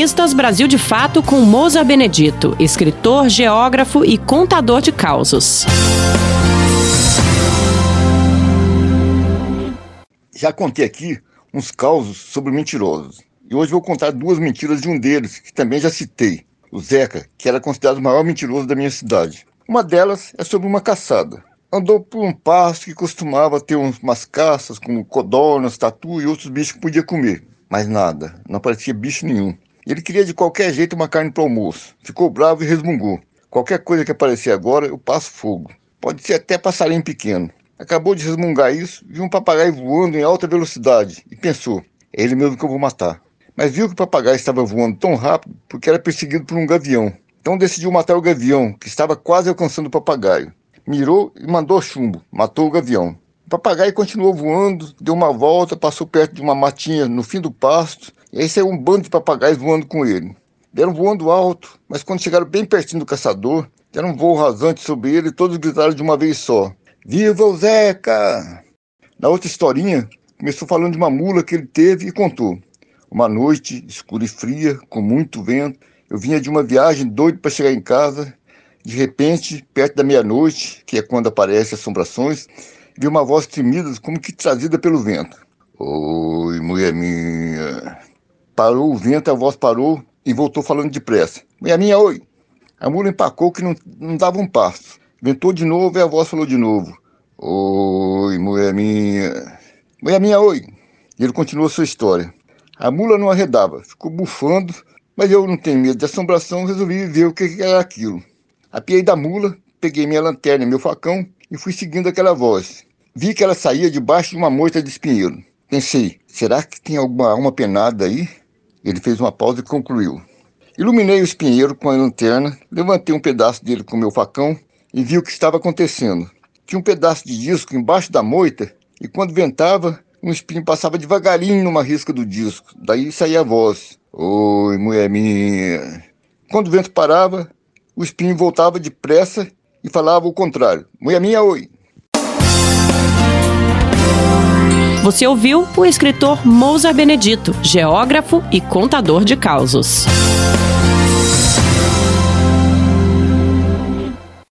Cronistas Brasil de Fato com Moza Benedito, escritor, geógrafo e contador de causos. Já contei aqui uns causos sobre mentirosos. E hoje vou contar duas mentiras de um deles, que também já citei, o Zeca, que era considerado o maior mentiroso da minha cidade. Uma delas é sobre uma caçada. Andou por um pasto que costumava ter umas caças, como codornas, tatu e outros bichos que podia comer. Mas nada, não aparecia bicho nenhum. Ele queria de qualquer jeito uma carne para almoço. Ficou bravo e resmungou. Qualquer coisa que aparecer agora, eu passo fogo. Pode ser até passarinho pequeno. Acabou de resmungar isso, viu um papagaio voando em alta velocidade e pensou: é ele mesmo que eu vou matar. Mas viu que o papagaio estava voando tão rápido porque era perseguido por um gavião. Então decidiu matar o gavião, que estava quase alcançando o papagaio. Mirou e mandou chumbo, matou o gavião. O papagaio continuou voando, deu uma volta, passou perto de uma matinha no fim do pasto, e aí saiu um bando de papagaios voando com ele. Deram voando alto, mas quando chegaram bem pertinho do caçador, deram um voo rasante sobre ele e todos gritaram de uma vez só: Viva o Zeca! Na outra historinha, começou falando de uma mula que ele teve e contou. Uma noite escura e fria, com muito vento, eu vinha de uma viagem doido para chegar em casa. De repente, perto da meia-noite, que é quando aparecem assombrações, vi uma voz tremida, como que trazida pelo vento. Oi, mulher minha. Parou o vento, a voz parou e voltou falando depressa. Mulher minha, oi. A mula empacou que não, não dava um passo. Ventou de novo e a voz falou de novo. Oi, mulher minha. Mulher minha, oi. E ele continuou sua história. A mula não arredava, ficou bufando, mas eu não tenho medo de assombração, resolvi ver o que era aquilo. Apiei da mula, peguei minha lanterna e meu facão e fui seguindo aquela voz. Vi que ela saía debaixo de uma moita de espinheiro. Pensei, será que tem alguma alma penada aí? Ele fez uma pausa e concluiu. Iluminei o espinheiro com a lanterna, levantei um pedaço dele com meu facão e vi o que estava acontecendo. Tinha um pedaço de disco embaixo da moita e quando ventava, um espinho passava devagarinho numa risca do disco. Daí saía a voz. Oi, mulher minha. Quando o vento parava, o espinho voltava depressa e falava o contrário. Mulher minha, oi. Você ouviu o escritor Mousa Benedito, geógrafo e contador de causos.